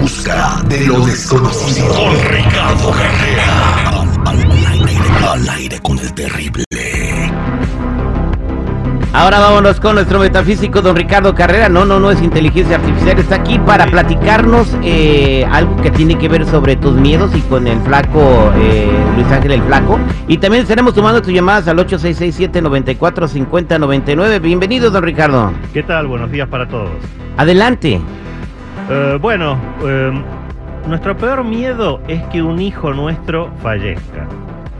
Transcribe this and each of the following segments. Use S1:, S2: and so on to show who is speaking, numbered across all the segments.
S1: Busca de lo desconocido.
S2: Con Ricardo Carrera.
S1: Al, aire, al aire con el terrible.
S3: Ahora vámonos con nuestro metafísico, don Ricardo Carrera. No, no, no es inteligencia artificial. Está aquí para platicarnos eh, algo que tiene que ver sobre tus miedos y con el flaco eh, Luis Ángel el Flaco. Y también estaremos tomando tus llamadas al 8667-945099. Bienvenido, don Ricardo.
S4: ¿Qué tal? Buenos días para todos.
S3: Adelante.
S4: Eh, bueno, eh, nuestro peor miedo es que un hijo nuestro fallezca.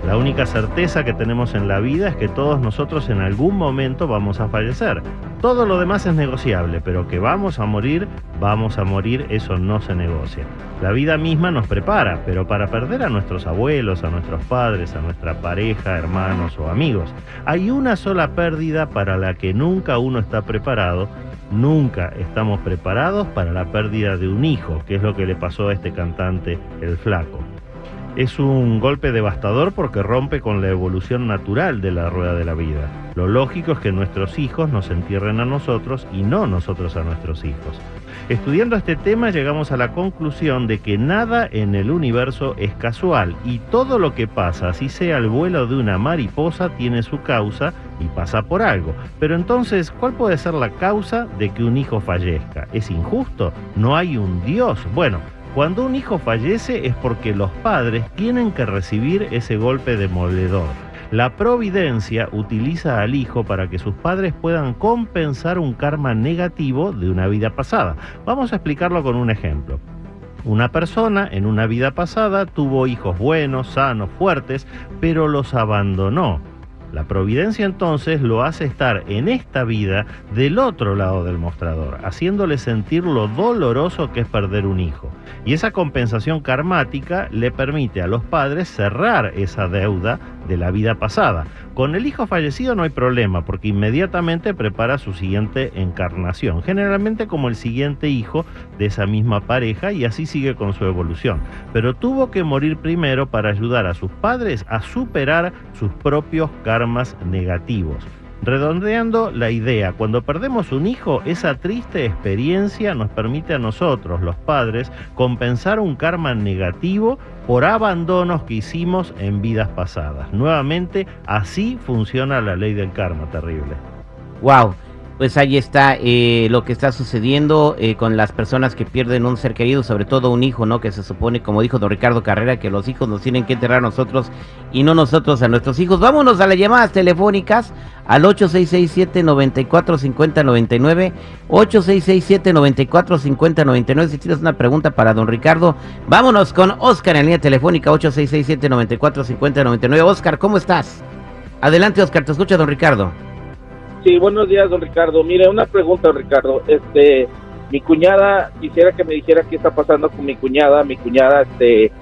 S4: La única certeza que tenemos en la vida es que todos nosotros en algún momento vamos a fallecer. Todo lo demás es negociable, pero que vamos a morir, vamos a morir, eso no se negocia. La vida misma nos prepara, pero para perder a nuestros abuelos, a nuestros padres, a nuestra pareja, hermanos o amigos, hay una sola pérdida para la que nunca uno está preparado Nunca estamos preparados para la pérdida de un hijo, que es lo que le pasó a este cantante, el flaco. Es un golpe devastador porque rompe con la evolución natural de la rueda de la vida. Lo lógico es que nuestros hijos nos entierren a nosotros y no nosotros a nuestros hijos. Estudiando este tema llegamos a la conclusión de que nada en el universo es casual y todo lo que pasa, así sea el vuelo de una mariposa, tiene su causa y pasa por algo. Pero entonces, ¿cuál puede ser la causa de que un hijo fallezca? ¿Es injusto? ¿No hay un Dios? Bueno, cuando un hijo fallece es porque los padres tienen que recibir ese golpe demoledor. La providencia utiliza al hijo para que sus padres puedan compensar un karma negativo de una vida pasada. Vamos a explicarlo con un ejemplo. Una persona en una vida pasada tuvo hijos buenos, sanos, fuertes, pero los abandonó. La providencia entonces lo hace estar en esta vida del otro lado del mostrador, haciéndole sentir lo doloroso que es perder un hijo. Y esa compensación karmática le permite a los padres cerrar esa deuda de la vida pasada. Con el hijo fallecido no hay problema porque inmediatamente prepara su siguiente encarnación, generalmente como el siguiente hijo de esa misma pareja y así sigue con su evolución. Pero tuvo que morir primero para ayudar a sus padres a superar sus propios karmas negativos. Redondeando la idea, cuando perdemos un hijo, esa triste experiencia nos permite a nosotros, los padres, compensar un karma negativo por abandonos que hicimos en vidas pasadas. Nuevamente, así funciona la ley del karma, terrible.
S3: Wow. Pues ahí está eh, lo que está sucediendo eh, con las personas que pierden un ser querido, sobre todo un hijo, ¿no? Que se supone, como dijo don Ricardo Carrera, que los hijos nos tienen que enterrar a nosotros y no nosotros a nuestros hijos. Vámonos a las llamadas telefónicas al 8667-945099, 8667-945099. Si tienes una pregunta para don Ricardo, vámonos con Oscar en línea telefónica, 8667-945099. Oscar, ¿cómo estás? Adelante, Oscar, te escucha don Ricardo.
S5: Sí, buenos días, don Ricardo. Mire, una pregunta, don Ricardo. Este, mi cuñada, quisiera que me dijera qué está pasando con mi cuñada. Mi cuñada, este,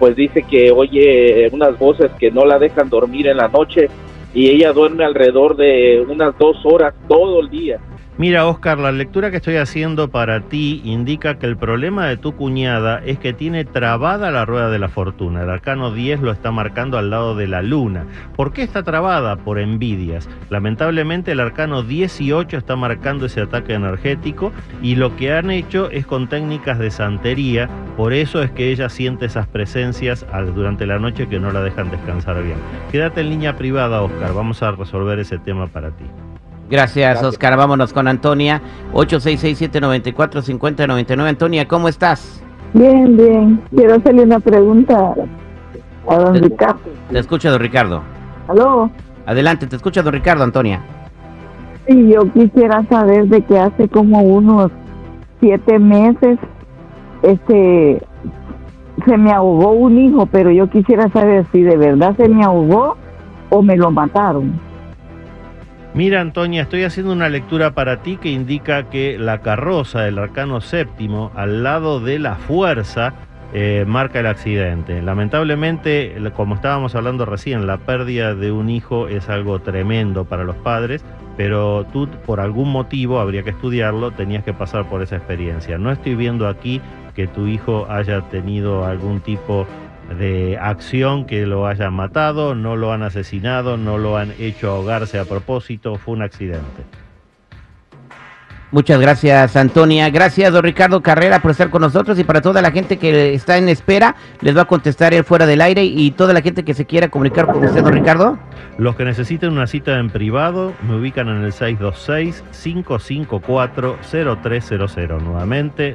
S5: pues dice que oye unas voces que no la dejan dormir en la noche y ella duerme alrededor de unas dos horas todo el día.
S4: Mira, Oscar, la lectura que estoy haciendo para ti indica que el problema de tu cuñada es que tiene trabada la rueda de la fortuna. El arcano 10 lo está marcando al lado de la luna. ¿Por qué está trabada? Por envidias. Lamentablemente el arcano 18 está marcando ese ataque energético y lo que han hecho es con técnicas de santería. Por eso es que ella siente esas presencias durante la noche que no la dejan descansar bien. Quédate en línea privada, Oscar. Vamos a resolver ese tema para ti.
S3: Gracias, Oscar. Vámonos con Antonia. 8667-945099. Antonia, ¿cómo estás?
S6: Bien, bien. Quiero hacerle una pregunta a don
S3: Te-
S6: Ricardo.
S3: Te escucha, don Ricardo.
S6: ¿Aló?
S3: Adelante, te escucha, don Ricardo, Antonia.
S6: Sí, yo quisiera saber de que hace como unos siete meses este se me ahogó un hijo, pero yo quisiera saber si de verdad se me ahogó o me lo mataron.
S4: Mira, Antonia, estoy haciendo una lectura para ti que indica que la carroza del arcano séptimo, al lado de la fuerza, eh, marca el accidente. Lamentablemente, la- como estábamos hablando recién, la pérdida de un hijo es algo tremendo para los padres, pero tú, por algún motivo, habría que estudiarlo, tenías que pasar por esa experiencia. No estoy viendo aquí que tu hijo haya tenido algún tipo de acción que lo hayan matado, no lo han asesinado, no lo han hecho ahogarse a propósito, fue un accidente.
S3: Muchas gracias, Antonia. Gracias, don Ricardo Carrera, por estar con nosotros y para toda la gente que está en espera, les va a contestar él fuera del aire y toda la gente que se quiera comunicar con usted, don Ricardo.
S4: Los que necesiten una cita en privado me ubican en el 626-554-0300. Nuevamente,